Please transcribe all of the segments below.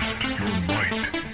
Test your might.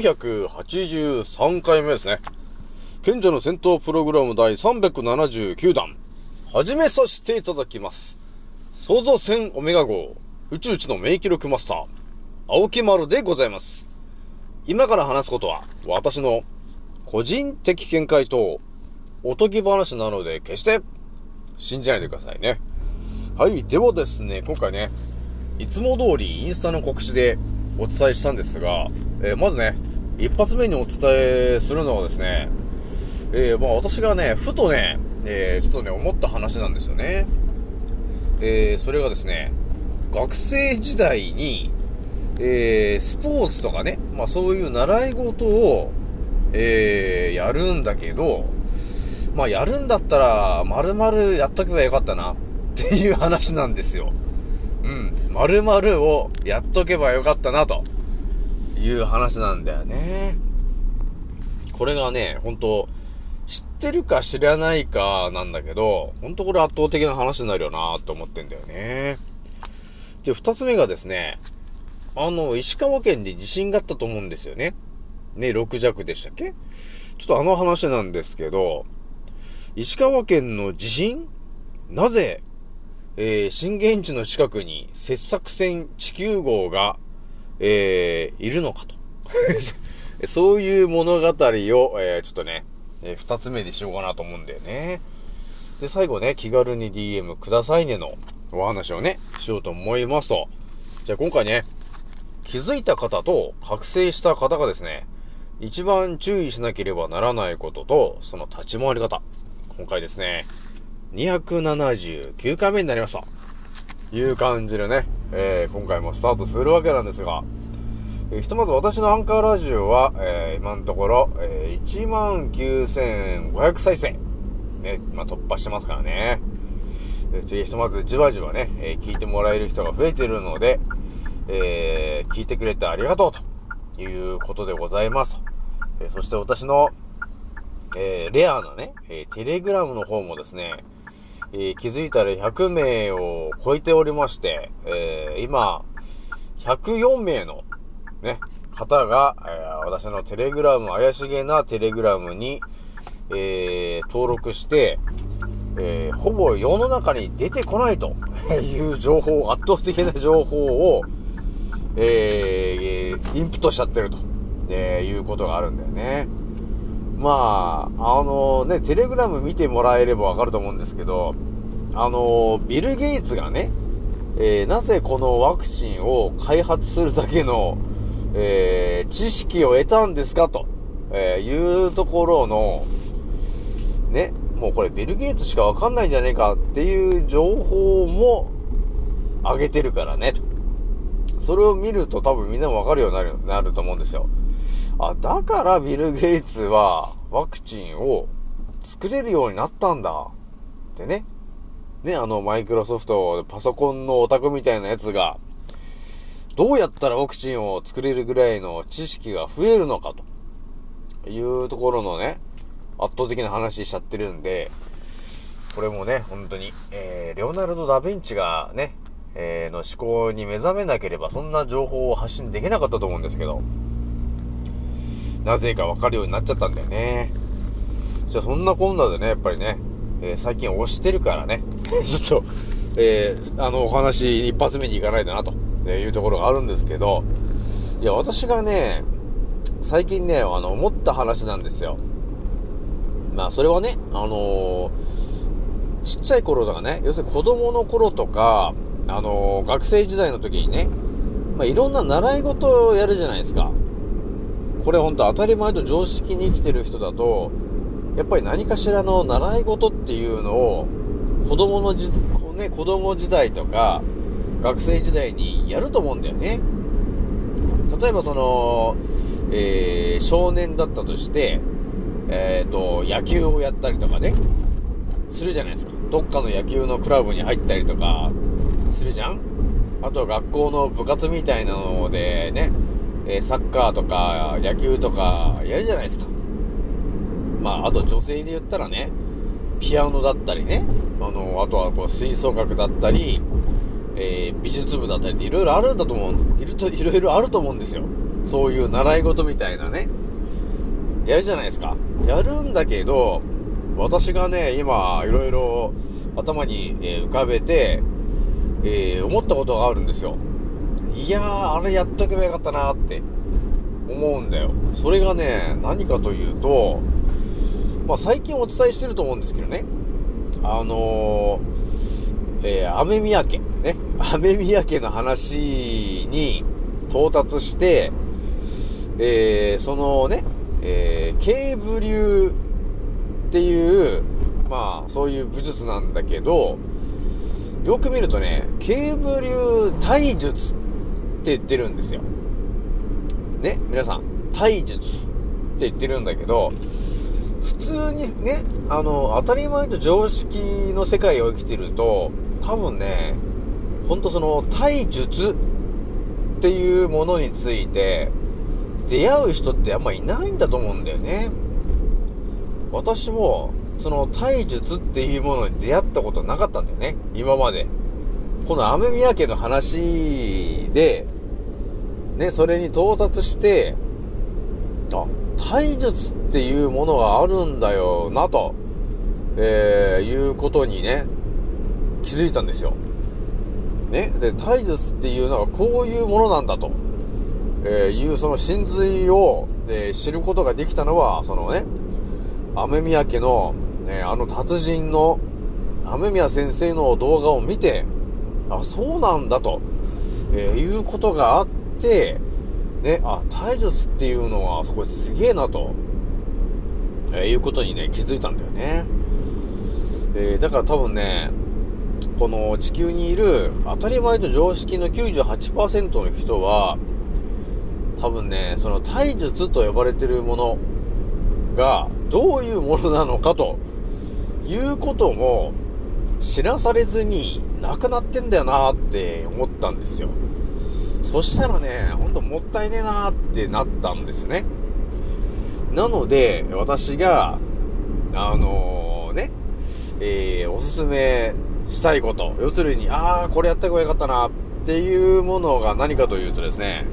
483回目ですね。賢者の戦闘プログラム第379弾。始めさせていただきます。創造戦オメガ号、宇宙一の免疫力マスター、青木丸でございます。今から話すことは、私の個人的見解と、おとぎ話なので、決して信じないでくださいね。はい、ではですね、今回ね、いつも通りインスタの告知でお伝えしたんですが、えー、まずね、一発目にお伝えするのはですね、えー、まあ私がね、ふとね、えー、ちょっとね、思った話なんですよね。えー、それがですね、学生時代に、えー、スポーツとかね、まあそういう習い事を、えー、やるんだけど、まあやるんだったら、丸々やっとけばよかったな、っていう話なんですよ。うん。丸々をやっとけばよかったな、と。いう話なんだよね。これがね、本当知ってるか知らないかなんだけど、本当これ圧倒的な話になるよなと思ってんだよね。で、二つ目がですね、あの、石川県で地震があったと思うんですよね。ね、6弱でしたっけ？ちょっとあの話なんですけど、石川県の地震？なぜ、えー、震源地の近くに切削船地球号がえー、いるのかと。そういう物語を、えー、ちょっとね、えー、二つ目にしようかなと思うんだよね。で、最後ね、気軽に DM くださいねのお話をね、しようと思いますと。じゃあ今回ね、気づいた方と覚醒した方がですね、一番注意しなければならないことと、その立ち回り方。今回ですね、279回目になりました。いう感じでね、えー、今回もスタートするわけなんですが、えー、ひとまず私のアンカーラジオは、えー、今のところ、えー、19,500再生、ね、まあ、突破してますからね。えー、ひとまずじわじわね、えー、聞いてもらえる人が増えてるので、えー、聞いてくれてありがとうということでございます。えー、そして私の、えー、レアなね、えー、テレグラムの方もですね、えー、気づいたら100名を超えておりまして、えー、今、104名の、ね、方が、え、私のテレグラム、怪しげなテレグラムに、え、登録して、え、ほぼ世の中に出てこないと いう情報、圧倒的な情報を、えー、インプットしちゃってると、え、いうことがあるんだよね。まあ、あのね、テレグラム見てもらえればわかると思うんですけど、あのビル・ゲイツがね、えー、なぜこのワクチンを開発するだけの、えー、知識を得たんですかと、えー、いうところの、ね、もうこれビル・ゲイツしかわかんないんじゃねえかっていう情報も上げてるからね、と。それを見ると多分みんなもわかるようになる、なると思うんですよ。あ、だからビル・ゲイツはワクチンを作れるようになったんだ。ってね。ね、あの、マイクロソフト、パソコンのオタクみたいなやつが、どうやったらワクチンを作れるぐらいの知識が増えるのかというところのね、圧倒的な話しちゃってるんで、これもね、本当に、えー、レオナルド・ダ・ヴィンチがね、えー、の思考に目覚めなければ、そんな情報を発信できなかったと思うんですけど、なぜかわかるようになっちゃったんだよね。じゃあそんなこんなでね、やっぱりね、えー、最近押してるからね、ちょっと、えー、あの、お話一発目に行かないとな、というところがあるんですけど、いや、私がね、最近ね、あの、思った話なんですよ。まあ、それはね、あのー、ちっちゃい頃とかね、要するに子供の頃とか、あのー、学生時代の時にね、まあ、いろんな習い事をやるじゃないですか。これほんと当たり前と常識に生きてる人だと、やっぱり何かしらの習い事っていうのを、子供のじ、ね、子供時代とか、学生時代にやると思うんだよね。例えばその、えー、少年だったとして、えっ、ー、と、野球をやったりとかね、するじゃないですか。どっかの野球のクラブに入ったりとか、するじゃんあとは学校の部活みたいなのでね、えサッカーとか野球とかやるじゃないですか。まあ、あと女性で言ったらね、ピアノだったりね、あの、あとはこう吹奏楽だったり、えー、美術部だったりっていろいろあるんだと思う、いると、いろいろあると思うんですよ。そういう習い事みたいなね。やるじゃないですか。やるんだけど、私がね、今、いろいろ頭に、浮かべて、えー、思ったことがあるんですよ。いやー、あれやっとけばよかったなって思うんだよ。それがね、何かというと、まあ、最近お伝えしてると思うんですけどね、あのー、えー、アメミヤ家、ね、アメミヤ家の話に到達して、えー、そのね、えー、ケーブ流っていう、まあ、そういう武術なんだけど、よく見るとね、ケーブ流体術っって言ってるんですよ。ね、皆さん、体術って言ってるんだけど、普通にね、あの、当たり前と常識の世界を生きてると、多分ね、ほんとその、体術っていうものについて、出会う人ってあんまいないんだと思うんだよね。私も、その体術っていうものに出会ったことなかったんだよね。今まで。この雨宮家の話で、ね、それに到達して、あ、体術っていうものがあるんだよな、と、えー、いうことにね、気づいたんですよ。ね。で、体術っていうのはこういうものなんだと、えー、いうその真髄を、えー、知ることができたのは、そのね、雨宮家の、ね、あの達人の、雨宮先生の動画を見て、あ、そうなんだと、えー、いうことがあって、ね、あ、体術っていうのはそこすげえなと、えー、いうことにね、気づいたんだよね。えー、だから多分ね、この地球にいる当たり前と常識の98%の人は、多分ね、その体術と呼ばれてるものがどういうものなのかということも知らされずになくなってんだよなって思ったんですよ。そしたらね、ほんともったいねえなってなったんですね。なので、私が、あのー、ね、えー、おすすめしたいこと、要するに、ああ、これやった方がよかったなっていうものが何かというとですね、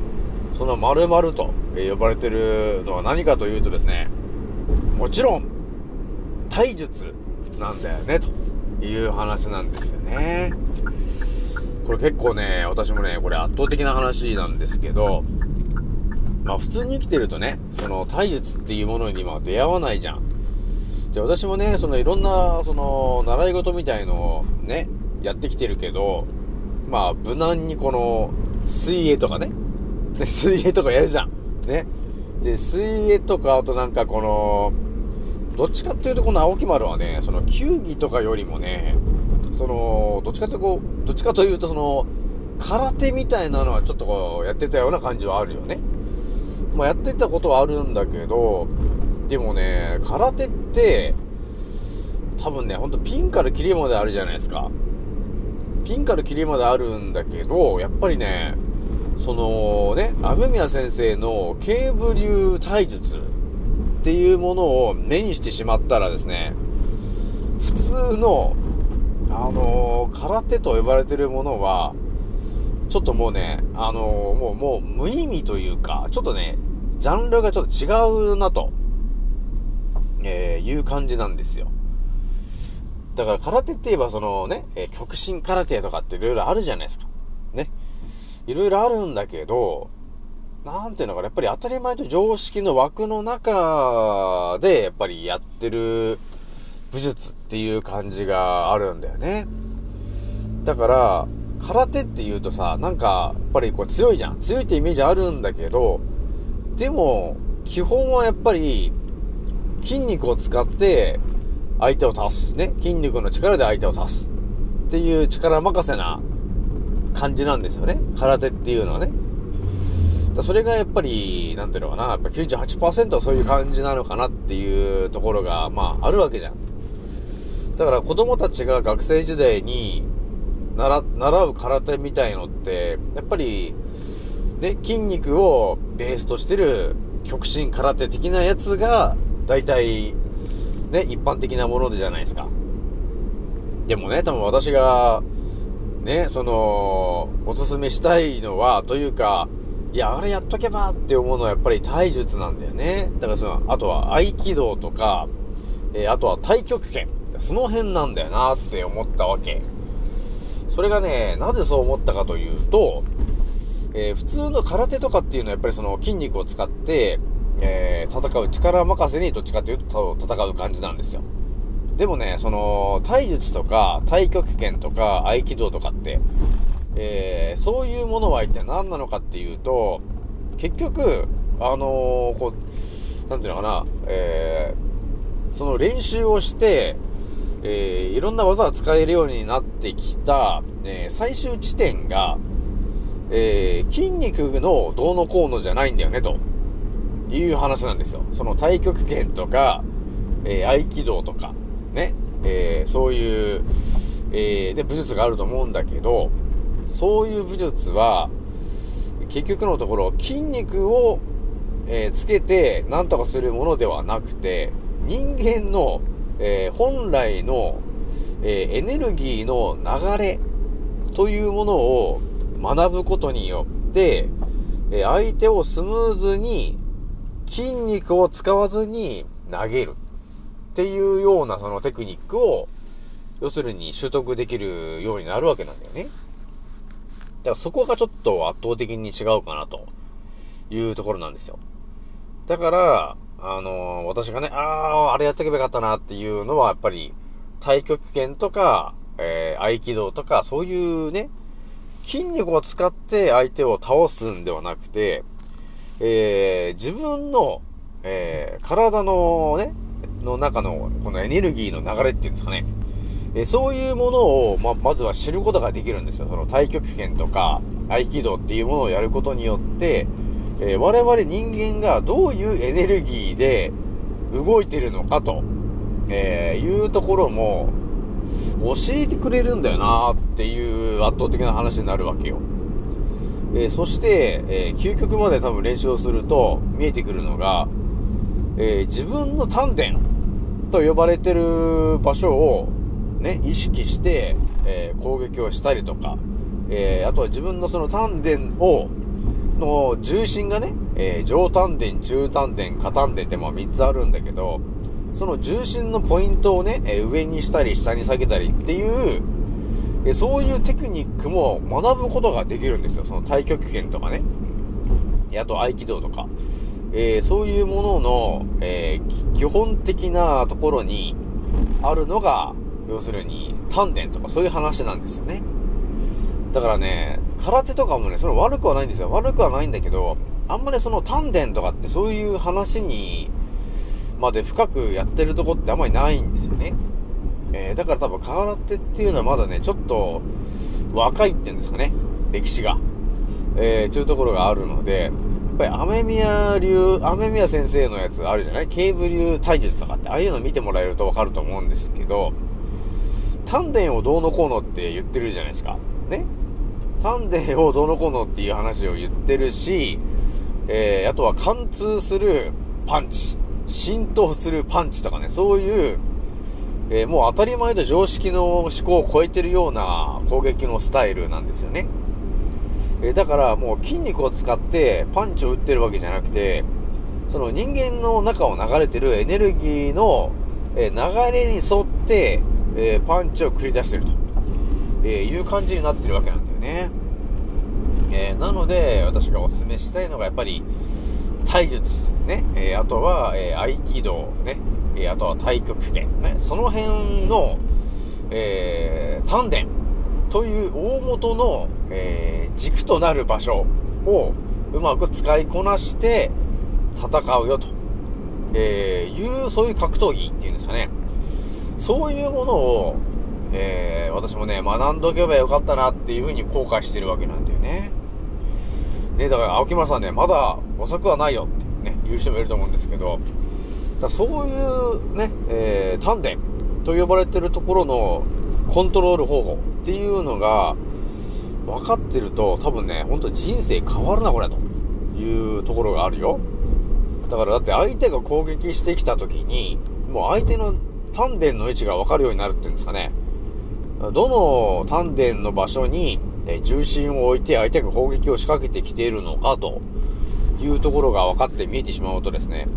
その〇〇と呼ばれてるのは何かというとですね、もちろん、体術なんだよね、という話なんですよね。これ結構ね、私もね、これ圧倒的な話なんですけど、まあ普通に生きてるとね、その体術っていうものには出会わないじゃん。で、私もね、そのいろんな、その、習い事みたいのをね、やってきてるけど、まあ無難にこの、水泳とかね、で 水泳とかやるじゃん。ね。で、水泳とか、あとなんかこの、どっちかっていうとこの青木丸はね、その球技とかよりもね、その、どっちかという、どっちかというと、その、空手みたいなのはちょっとこう、やってたような感じはあるよね。まあ、やってたことはあるんだけど、でもね、空手って、多分ね、ほんとピンからキリまであるじゃないですか。ピンからキリまであるんだけど、やっぱりね、そのね、雨宮先生の警部流体術っていうものを目にしてしまったらですね、普通のあのー、空手と呼ばれてるものは、ちょっともうね、あのー、もう、もう無意味というか、ちょっとね、ジャンルがちょっと違うなと、えー、いう感じなんですよ。だから空手って言えばそのね、えー、極真空手とかっていろいろあるじゃないですか。ね。いろいろあるんだけど、なんていうのかな、やっぱり当たり前と常識の枠の中で、やっぱりやってる武術っていう感じがあるんだよね。だから、空手って言うとさ、なんか、やっぱりこう強いじゃん。強いってイメージあるんだけど、でも、基本はやっぱり、筋肉を使って相手を倒す。ね。筋肉の力で相手を倒す。っていう力任せな感じなんですよね。空手っていうのはね。それがやっぱり、なんていうのかな、やっぱ98%はそういう感じなのかなっていうところが、まあ、あるわけじゃん。だから子供たちが学生時代に習、う空手みたいのって、やっぱり、ね、筋肉をベースとしてる極真空手的なやつが、大体、ね、一般的なものでじゃないですか。でもね、多分私が、ね、その、おすすめしたいのは、というか、いや、あれやっとけばって思うのはやっぱり体術なんだよね。だからその、あとは合気道とか、えー、あとは太極拳。その辺なんだよなって思ったわけ。それがね、なぜそう思ったかというと、えー、普通の空手とかっていうのはやっぱりその筋肉を使って、えー、戦う力任せにどっちかというと戦う感じなんですよ。でもね、その、体術とか、太極拳とか、合気道とかって、えー、そういうものは一体何なのかっていうと、結局、あのー、こう、なんていうのかな、えー、その練習をして、えー、いろんな技が使えるようになってきた、えー、最終地点が、えー、筋肉のどうのこうのじゃないんだよね、という話なんですよ。その太極拳とか、え、合気道とか、ね、え、そういう、え、で、武術があると思うんだけど、そういう武術は、結局のところ、筋肉を、え、つけて何とかするものではなくて、人間のえー、本来の、えー、エネルギーの流れというものを学ぶことによって、えー、相手をスムーズに筋肉を使わずに投げるっていうようなそのテクニックを、要するに習得できるようになるわけなんだよね。だからそこがちょっと圧倒的に違うかなというところなんですよ。だから、あのー、私がね、ああ、あれやっとけばよかったなっていうのは、やっぱり、太極拳とか、えー、合気道とか、そういうね、筋肉を使って相手を倒すんではなくて、えー、自分の、えー、体のね、の中の、このエネルギーの流れっていうんですかね。えー、そういうものを、ま、まずは知ることができるんですよ。その太極拳とか、合気道っていうものをやることによって、えー、我々人間がどういうエネルギーで動いてるのかと、えー、いうところも教えてくれるんだよなっていう圧倒的な話になるわけよ。えー、そして、え、究極まで多分練習をすると見えてくるのが、え、自分の丹田と呼ばれてる場所をね、意識して、え攻撃をしたりとか、えあとは自分のその丹田をの重心がね、えー、上丹田、中丹田、下丹田ってまあ3つあるんだけど、その重心のポイントをね、え、上にしたり下に下げたりっていう、え、そういうテクニックも学ぶことができるんですよ。その太極拳とかね。あと合気道とか。えー、そういうものの、えー、基本的なところにあるのが、要するに丹田とかそういう話なんですよね。だからね、空手とかもね、その悪くはないんですよ。悪くはないんだけど、あんまりその丹田とかってそういう話に、まで深くやってるとこってあんまりないんですよね。えー、だから多分空手っていうのはまだね、ちょっと若いっていうんですかね、歴史が。えー、というところがあるので、やっぱり雨宮流、雨宮先生のやつあるじゃない？警部流体術とかって、ああいうの見てもらえるとわかると思うんですけど、丹田をどうのこうのって言ってるじゃないですか。ね？丹田をどのこのっていう話を言ってるし、えー、あとは貫通するパンチ、浸透するパンチとかね、そういう、えー、もう当たり前と常識の思考を超えてるような攻撃のスタイルなんですよね。えー、だからもう筋肉を使ってパンチを打ってるわけじゃなくて、その人間の中を流れてるエネルギーの、え流れに沿って、えー、パンチを繰り出してると、え、いう感じになってるわけなんだよね。えー、なので、私がお勧めしたいのがやっぱり、体術、ね、えー、あとは、えー、合気道、ね、え、あとは太極拳、ね、その辺の、えー、丹田という大元の、え、軸となる場所をうまく使いこなして戦うよと、え、いう、そういう格闘技っていうんですかね。そういうものを、えー、私もね、学んどけばよかったなっていうふうに後悔してるわけなんだよね。ね、だから青木村さんね、まだ遅くはないよってね、言う人もいると思うんですけど、だそういうね、えー、丹田と呼ばれてるところのコントロール方法っていうのが分かってると多分ね、ほんと人生変わるなこれというところがあるよ。だからだって相手が攻撃してきた時に、もう相手の丹田の位置が分かるようになるっていうんですかね。どの丹田の場所に重心を置いて相手が攻撃を仕掛けてきているのかというところが分かって見えてしまうとですね、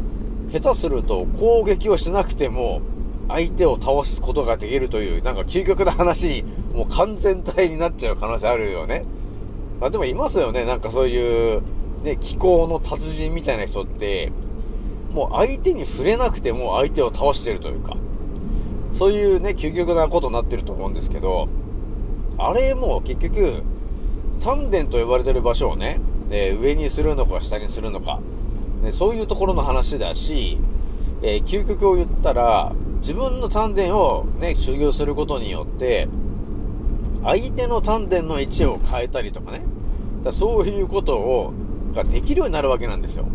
下手すると攻撃をしなくても相手を倒すことができるという、なんか究極な話にもう完全体になっちゃう可能性あるよね。まあでもいますよね、なんかそういう、ね、気候の達人みたいな人って、もう相手に触れなくても相手を倒してるというか、そういうね、究極なことになってると思うんですけど、あれも結局、丹田と呼ばれてる場所をね、えー、上にするのか下にするのか、ね、そういうところの話だし、えー、究極を言ったら、自分の丹田をね、修行することによって、相手の丹田の位置を変えたりとかね、だそういうことを、ができるようになるわけなんですよ。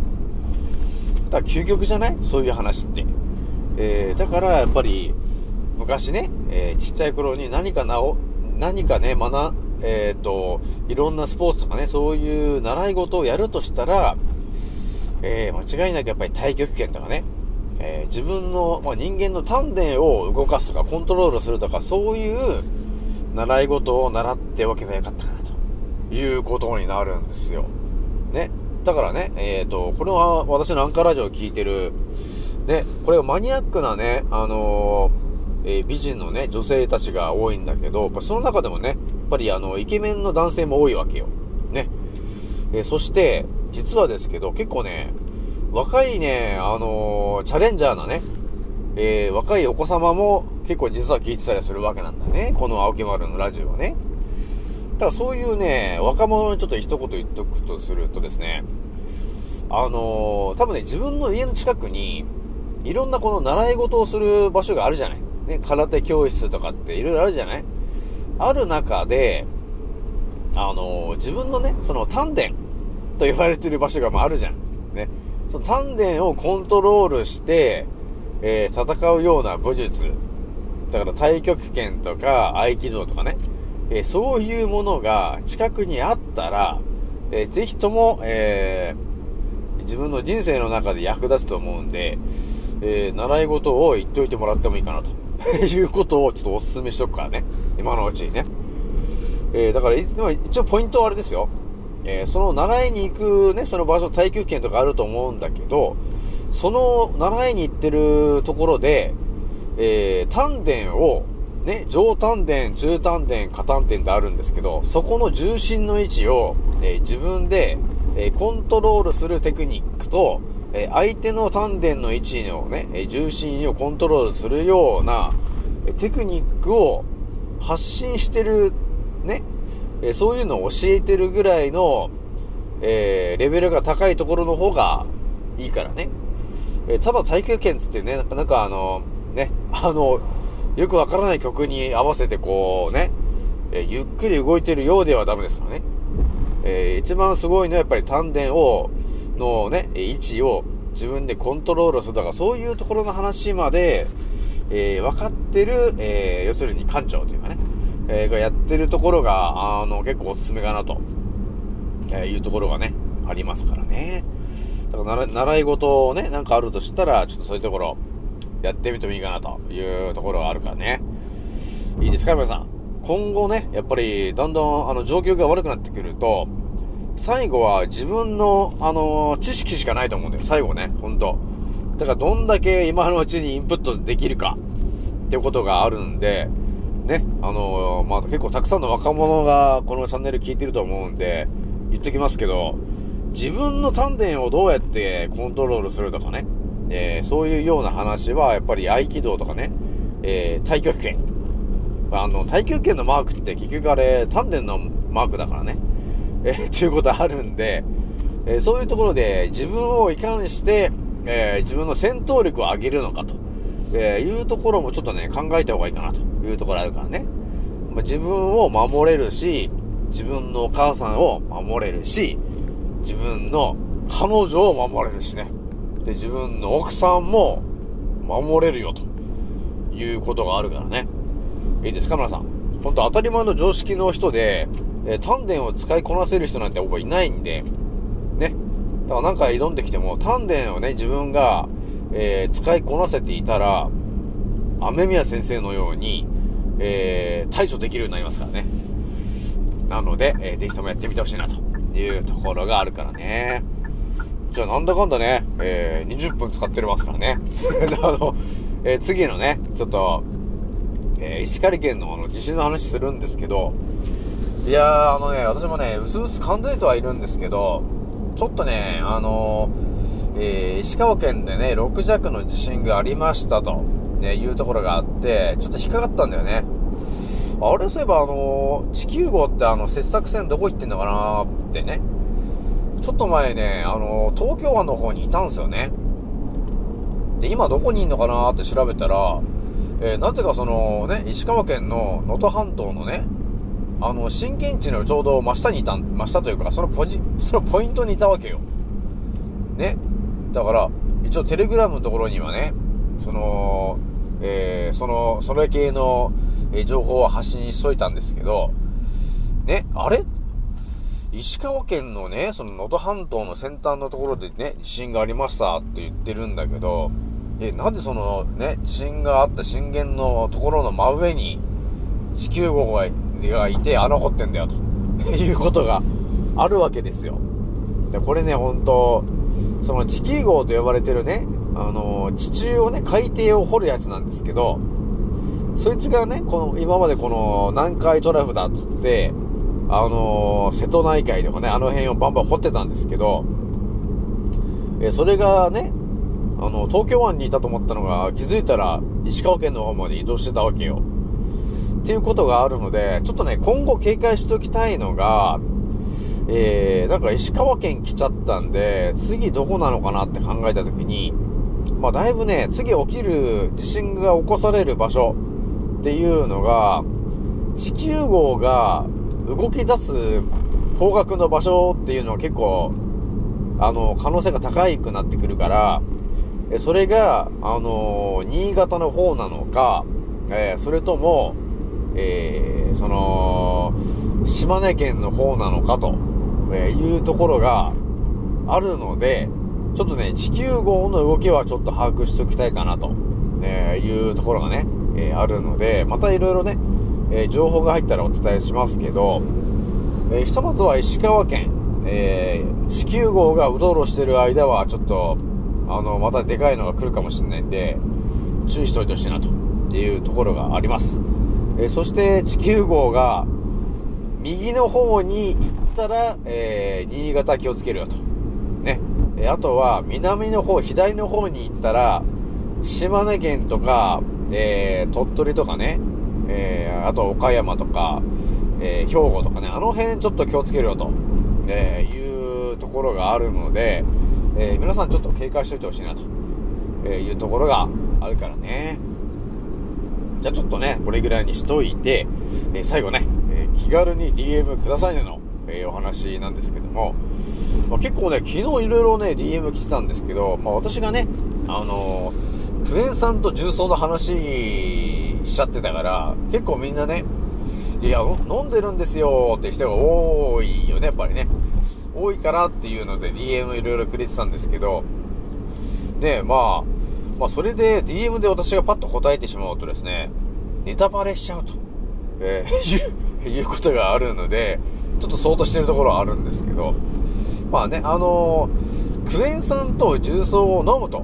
だから究極じゃない？そういう話って。えー、だからやっぱり、昔ね、えー、ちっちゃい頃に何かなお、何かね、学、えっ、ー、と、いろんなスポーツとかね、そういう習い事をやるとしたら、えー、間違いなくやっぱり太極拳とかね、えー、自分の、まあ、人間の丹田を動かすとか、コントロールするとか、そういう習い事を習っておけばよかったかな、ということになるんですよ。ね。だからね、えっ、ー、と、これは私のアンカーラジオを聞いてる、ね、これマニアックなね、あのーえー、美人のね、女性たちが多いんだけど、やっぱその中でもね、やっぱりあの、イケメンの男性も多いわけよ。ね。えー、そして、実はですけど、結構ね、若いね、あのー、チャレンジャーなね、え、若いお子様も結構実は聞いてたりするわけなんだね。この青木丸のラジオはね。ただそういうね、若者にちょっと一言言っとくとするとですね、あの、多分ね、自分の家の近くに、いろんなこの習い事をする場所があるじゃない。ね、空手教室とかっていろいろあるじゃない？ある中で、あのー、自分のね、その丹田と呼ばれてる場所がまああるじゃん。ね。その丹田をコントロールして、えー、戦うような武術。だから太極拳とか合気道とかね。えー、そういうものが近くにあったら、えー、ぜひとも、えー、自分の人生の中で役立つと思うんで、えー、習い事を言っておいてもらってもいいかなと。いうことをちょっとお勧めしとくからね。今のうちにね。えー、だから、一応ポイントはあれですよ。えー、その習いに行くね、その場所、耐久圏とかあると思うんだけど、その習いに行ってるところで、えー、丹田を、ね、上丹田、中丹田、下丹田ってあるんですけど、そこの重心の位置を、えー、自分で、えー、コントロールするテクニックと、え相手の丹田の位置のね、重心をコントロールするようなテクニックを発信してる、ね、えそういうのを教えてるぐらいの、えー、レベルが高いところの方がいいからね。えただ耐久圏つってね、なんかあの、ね、あの、よくわからない曲に合わせてこうね、えゆっくり動いてるようではダメですからね。えー、一番すごいのはやっぱり丹田をのね、位置を自分でコントロールするとか、そういうところの話まで、えー、分かってる、えー、要するに館長というかね、えー、がやってるところが、あの、結構おすすめかなと、えいうところがね、ありますからね。だから習い事をね、なんかあるとしたら、ちょっとそういうところ、やってみてもいいかなというところがあるからね。いいですか、皆さん。今後ね、やっぱり、だんだん、あの、状況が悪くなってくると、最後は自分の、あのー、知識しかないと思うんだよ。最後ね、ほんと。だからどんだけ今のうちにインプットできるか、ってことがあるんで、ね、あのー、まあ、結構たくさんの若者がこのチャンネル聞いてると思うんで、言っときますけど、自分の丹田をどうやってコントロールするとかね、えー、そういうような話は、やっぱり合気道とかね、えー、太極拳。あの、太極拳のマークって結局あれ、丹田のマークだからね。えー、ということあるんで、えー、そういうところで自分をいかにして、えー、自分の戦闘力を上げるのかと、えいうところもちょっとね、考えた方がいいかなというところあるからね。まあ、自分を守れるし、自分のお母さんを守れるし、自分の彼女を守れるしね。で、自分の奥さんも守れるよということがあるからね。いいですか、皆さん。ほんと当たり前の常識の人で、えー、丹田を使いこなせる人なんて僕はいないんで、ね。だから何回挑んできても、丹田をね、自分が、えー、使いこなせていたら、雨宮先生のように、えー、対処できるようになりますからね。なので、えー、ぜひともやってみてほしいなというところがあるからね。じゃあなんだかんだね、えー、20分使ってますからね。あの、えー、次のね、ちょっと、えー、石狩県のあの地震の話するんですけど、いやー、あのね、私もね、うすうす感じてはいるんですけど、ちょっとね、あのー、えー、石川県でね、6弱の地震がありましたと、ね、いうところがあって、ちょっと引っかかったんだよね。あれそういえば、あのー、地球号ってあの、切削船どこ行ってんのかなってね。ちょっと前ね、あのー、東京湾の方にいたんですよね。で、今どこにいんのかなって調べたら、えー、なぜかそのね、石川県の能登半島のね、あの、震源地のちょうど真下にいた、真下というか、そのポジ、そのポイントにいたわけよ。ね。だから、一応テレグラムのところにはね、その、えー、その、それ系の、えー、情報を発信しといたんですけど、ね、あれ？石川県のね、その能登半島の先端のところでね、地震がありましたって言ってるんだけど、え、なんでそのね、地震があった震源のところの真上に地球号ががいて穴掘ってんだよと いうことがあるわけですよ。で、これね、ほんと、その地球号と呼ばれてるね、あの、地中をね、海底を掘るやつなんですけど、そいつがね、この、今までこの南海トラフだっつって、あの瀬戸内海とかね、あの辺をバンバン掘ってたんですけど、えそれがね、あの、東京湾にいたと思ったのが、気づいたら石川県の方まで移動してたわけよ。っていうことがあるので、ちょっとね、今後警戒しておきたいのが、えー、なんか石川県来ちゃったんで、次どこなのかなって考えたときに、まあだいぶね、次起きる地震が起こされる場所っていうのが、地球号が動き出す方角の場所っていうのは結構、あの、可能性が高いくなってくるから、それが、あの新潟の方なのか、えー、それとも、えー、その、島根県の方なのかと、えいうところがあるので、ちょっとね、地球号の動きはちょっと把握しておきたいかなと、えいうところがね、え、あるので、またいろいろね、え、情報が入ったらお伝えしますけど、え、ひとまずは石川県、えー、地球号がうろうろしてる間は、ちょっと、あの、またでかいのが来るかもしれないんで、注意しておいてほしいなというところがあります。え、そして地球号が右の方に行ったら、えー、新潟気をつけるよと。ね。え、あとは南の方、左の方に行ったら、島根県とか、え鳥取とかね、えあと岡山とか、え兵庫とかね、あの辺ちょっと気をつけるよと、えいうところがあるので、え皆さんちょっと警戒しておいてほしいなと、えいうところがあるからね。じゃあちょっとね、これぐらいにしといて、えー、最後ね、えー、気軽に DM くださいねの、えー、お話なんですけども、まあ、結構ね、昨日いろいろね、DM 来てたんですけど、まあ私がね、あのクエン酸と重曹の話しちゃってたから、結構みんなね、いや、飲んでるんですよって人が多いよね、やっぱりね。多いからっていうので DM いろいろくれてたんですけど、ね、まあ、まあ、それで DM で私がパッと答えてしまうとですね、ネタバレしちゃうと、えー、いう、いうことがあるので、ちょっと相当してるところはあるんですけど、まあね、あのー、クエン酸と重曹を飲むと、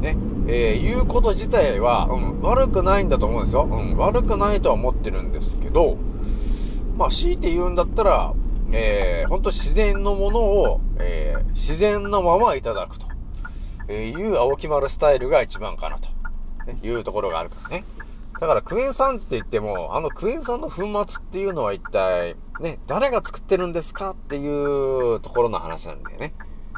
ね、えー、言うこと自体は、うん、悪くないんだと思うんですよ。うん、悪くないとは思ってるんですけど、まあ、強いて言うんだったら、えー、ほんと自然のものを、えー、自然のままいただくと、いう青木丸スタイルが一番かなと、ね、いうところがあるからね。だからクエン酸って言っても、あのクエン酸の粉末っていうのは一体、ね、誰が作ってるんですかっていうところの話なんだよね。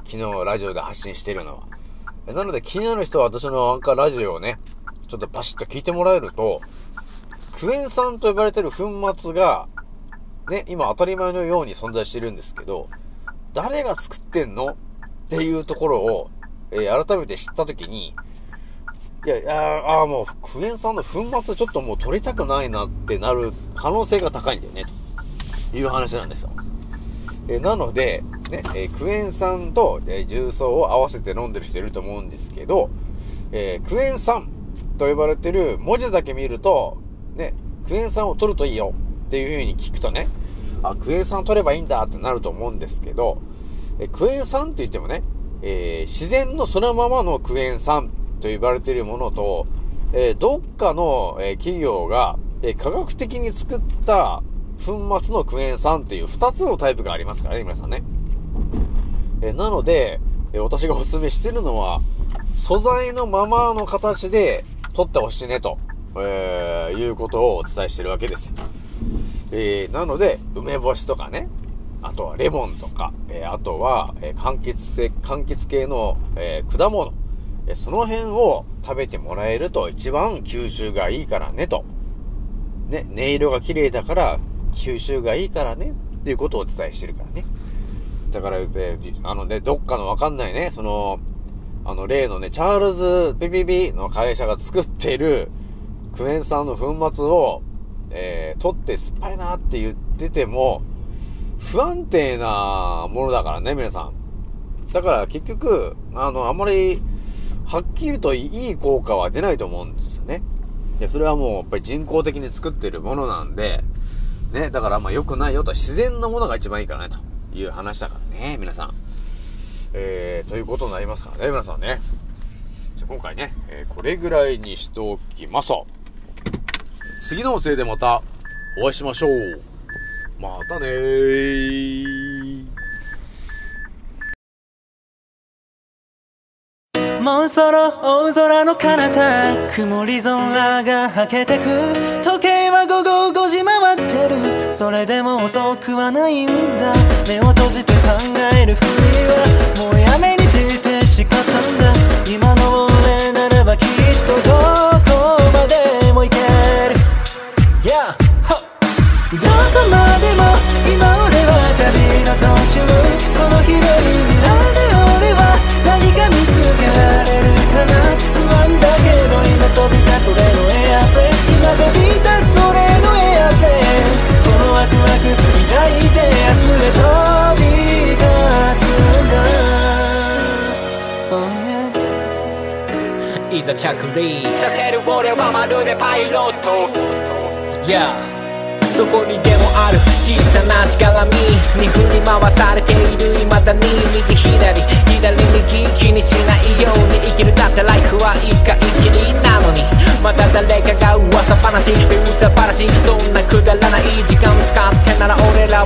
昨日ラジオで発信してるのは。なので気になる人は私のアンカーラジオをね、ちょっとバシッと聞いてもらえると、クエン酸と呼ばれてる粉末が、ね、今当たり前のように存在してるんですけど、誰が作ってんのっていうところを、えー、改めて知ったときに、いや、いやああ、もう、クエン酸の粉末ちょっともう取りたくないなってなる可能性が高いんだよね、という話なんですよ。えー、なので、ね、えー、クエン酸と、えー、重曹を合わせて飲んでる人いると思うんですけど、え、クエン酸と呼ばれてる文字だけ見ると、ね、クエン酸を取るといいよっていう風に聞くとね、あ、クエン酸取ればいいんだってなると思うんですけど、えクエン酸って言ってもね、え自然のそのままのクエン酸と呼ばれているものと、えどっかの、え企業が、え科学的に作った粉末のクエン酸っていう2つのタイプがありますからね、皆さんね。えなので、え私がお勧めしてるのは、素材のままの形で取ってほしいねと、えー、いうことをお伝えしてるわけです。え、なので、梅干しとかね、あとはレモンとか、えー、あとは、えー、柑橘性、柑橘系の、えー、果物、えその辺を食べてもらえると一番吸収がいいからねと。ね、音色が綺麗だから吸収がいいからねっていうことをお伝えしてるからね。だから、えあのね、どっかのわかんないね、その、あの、例のね、チャールズ・ビビビの会社が作っているクエン酸の粉末を、えー、取って酸っぱいなって言ってても、不安定なものだからね、皆さん。だから結局、あの、あんまり、はっきりといい効果は出ないと思うんですよね。で、それはもうやっぱり人工的に作ってるものなんで、ね、だからまあ良くないよと、自然なものが一番いいからね、という話だからね、皆さん。えー、ということになりますからね、皆さんね。じゃ今回ね、えー、これぐらいにしておきますと。次のせいでまたお会いしましょう。またねー。もうそろ大空の彼方曇り空がはけてく時計は午後5時回ってるそれでも遅くはないんだ目を閉じて考えるふりはもうやめにして誓ったんだ今の俺ならばきっとどこどこまでも今俺は旅の途中この広い未来で俺は何か見つけられるかな不安だけど今飛び立つ俺のエアプレイ今飛び立つ俺のエアプレイこのワクワク抱いて明日へ飛び立つんだ、oh yeah、いざ着陸させる俺はまるでパイロット Yeah どこにでもある小さなしがらみに振り回されている未だに右左左右気にしないように生きるだってライフは一回きりなのにまた誰かが噂話噂話そんなくだらない時間使ってなら俺ら